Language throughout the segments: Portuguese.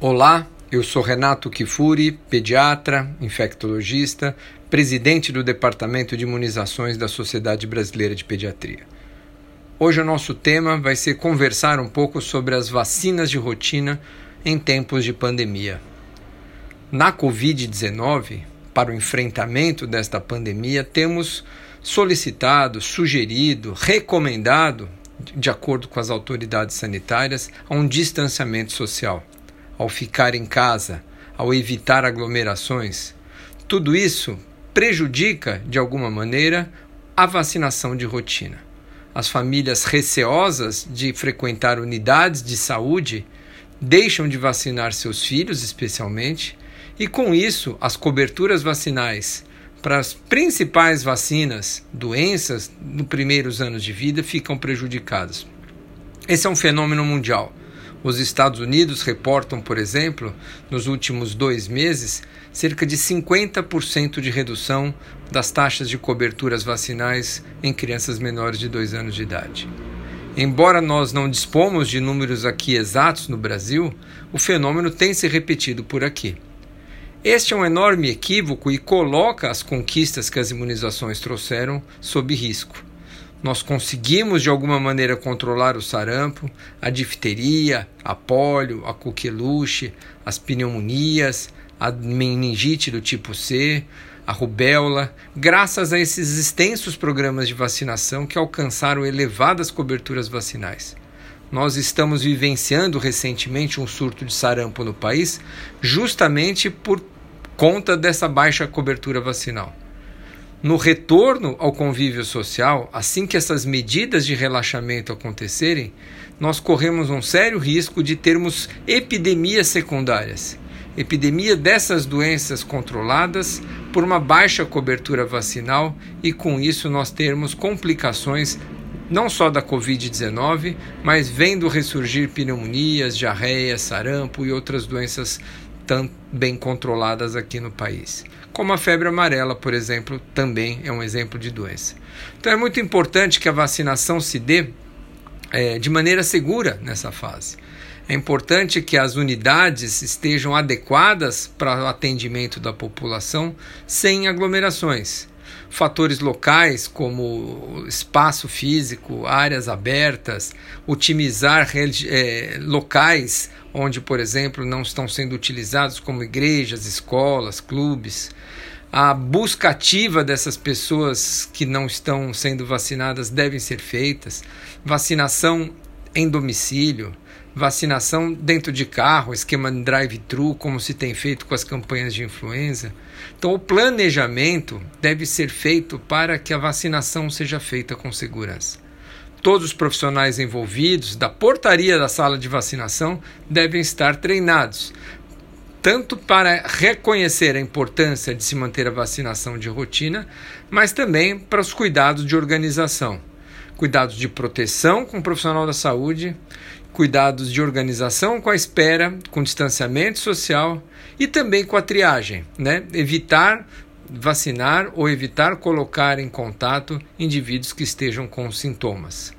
Olá, eu sou Renato Kifuri, pediatra, infectologista, presidente do Departamento de Imunizações da Sociedade Brasileira de Pediatria. Hoje o nosso tema vai ser conversar um pouco sobre as vacinas de rotina em tempos de pandemia. Na Covid-19, para o enfrentamento desta pandemia, temos solicitado, sugerido, recomendado, de acordo com as autoridades sanitárias, um distanciamento social ao ficar em casa, ao evitar aglomerações, tudo isso prejudica, de alguma maneira, a vacinação de rotina. As famílias receosas de frequentar unidades de saúde deixam de vacinar seus filhos, especialmente, e com isso as coberturas vacinais para as principais vacinas, doenças nos primeiros anos de vida ficam prejudicadas. Esse é um fenômeno mundial. Os Estados Unidos reportam, por exemplo, nos últimos dois meses, cerca de 50% de redução das taxas de coberturas vacinais em crianças menores de 2 anos de idade. Embora nós não dispomos de números aqui exatos no Brasil, o fenômeno tem se repetido por aqui. Este é um enorme equívoco e coloca as conquistas que as imunizações trouxeram sob risco nós conseguimos de alguma maneira controlar o sarampo, a difteria, a polio, a coqueluche, as pneumonias, a meningite do tipo C, a rubéola, graças a esses extensos programas de vacinação que alcançaram elevadas coberturas vacinais. Nós estamos vivenciando recentemente um surto de sarampo no país, justamente por conta dessa baixa cobertura vacinal no retorno ao convívio social, assim que essas medidas de relaxamento acontecerem, nós corremos um sério risco de termos epidemias secundárias. Epidemia dessas doenças controladas por uma baixa cobertura vacinal e com isso nós termos complicações não só da Covid-19, mas vendo ressurgir pneumonias, diarreia, sarampo e outras doenças tão bem controladas aqui no país como a febre amarela, por exemplo, também é um exemplo de doença. Então é muito importante que a vacinação se dê é, de maneira segura nessa fase. É importante que as unidades estejam adequadas para o atendimento da população sem aglomerações. Fatores locais, como espaço físico, áreas abertas, otimizar é, locais onde, por exemplo, não estão sendo utilizados, como igrejas, escolas, clubes. A busca ativa dessas pessoas que não estão sendo vacinadas devem ser feitas. Vacinação em domicílio, vacinação dentro de carro, esquema drive-thru, como se tem feito com as campanhas de influenza. Então, o planejamento deve ser feito para que a vacinação seja feita com segurança. Todos os profissionais envolvidos da portaria da sala de vacinação devem estar treinados, tanto para reconhecer a importância de se manter a vacinação de rotina, mas também para os cuidados de organização. Cuidados de proteção com o profissional da saúde, cuidados de organização com a espera, com distanciamento social e também com a triagem, né? Evitar vacinar ou evitar colocar em contato indivíduos que estejam com sintomas.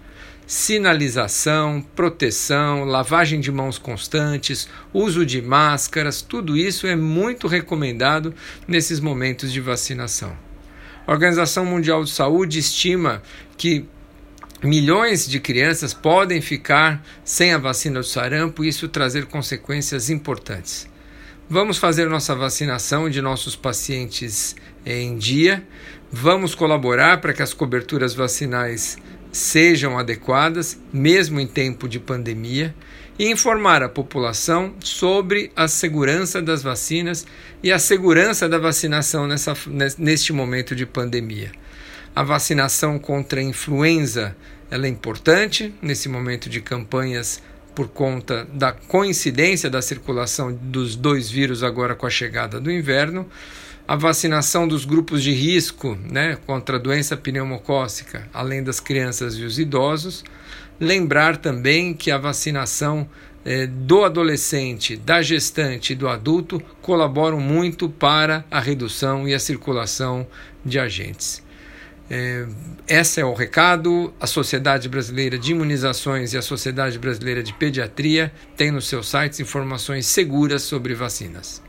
Sinalização, proteção, lavagem de mãos constantes, uso de máscaras, tudo isso é muito recomendado nesses momentos de vacinação. A Organização Mundial de Saúde estima que milhões de crianças podem ficar sem a vacina do sarampo e isso trazer consequências importantes. Vamos fazer nossa vacinação de nossos pacientes em dia, vamos colaborar para que as coberturas vacinais sejam adequadas, mesmo em tempo de pandemia, e informar a população sobre a segurança das vacinas e a segurança da vacinação nessa, neste momento de pandemia. A vacinação contra a influenza ela é importante nesse momento de campanhas por conta da coincidência da circulação dos dois vírus agora com a chegada do inverno, a vacinação dos grupos de risco né, contra a doença pneumocócica, além das crianças e os idosos. Lembrar também que a vacinação eh, do adolescente, da gestante e do adulto colaboram muito para a redução e a circulação de agentes. É, esse é o recado. A Sociedade Brasileira de Imunizações e a Sociedade Brasileira de Pediatria têm nos seus sites informações seguras sobre vacinas.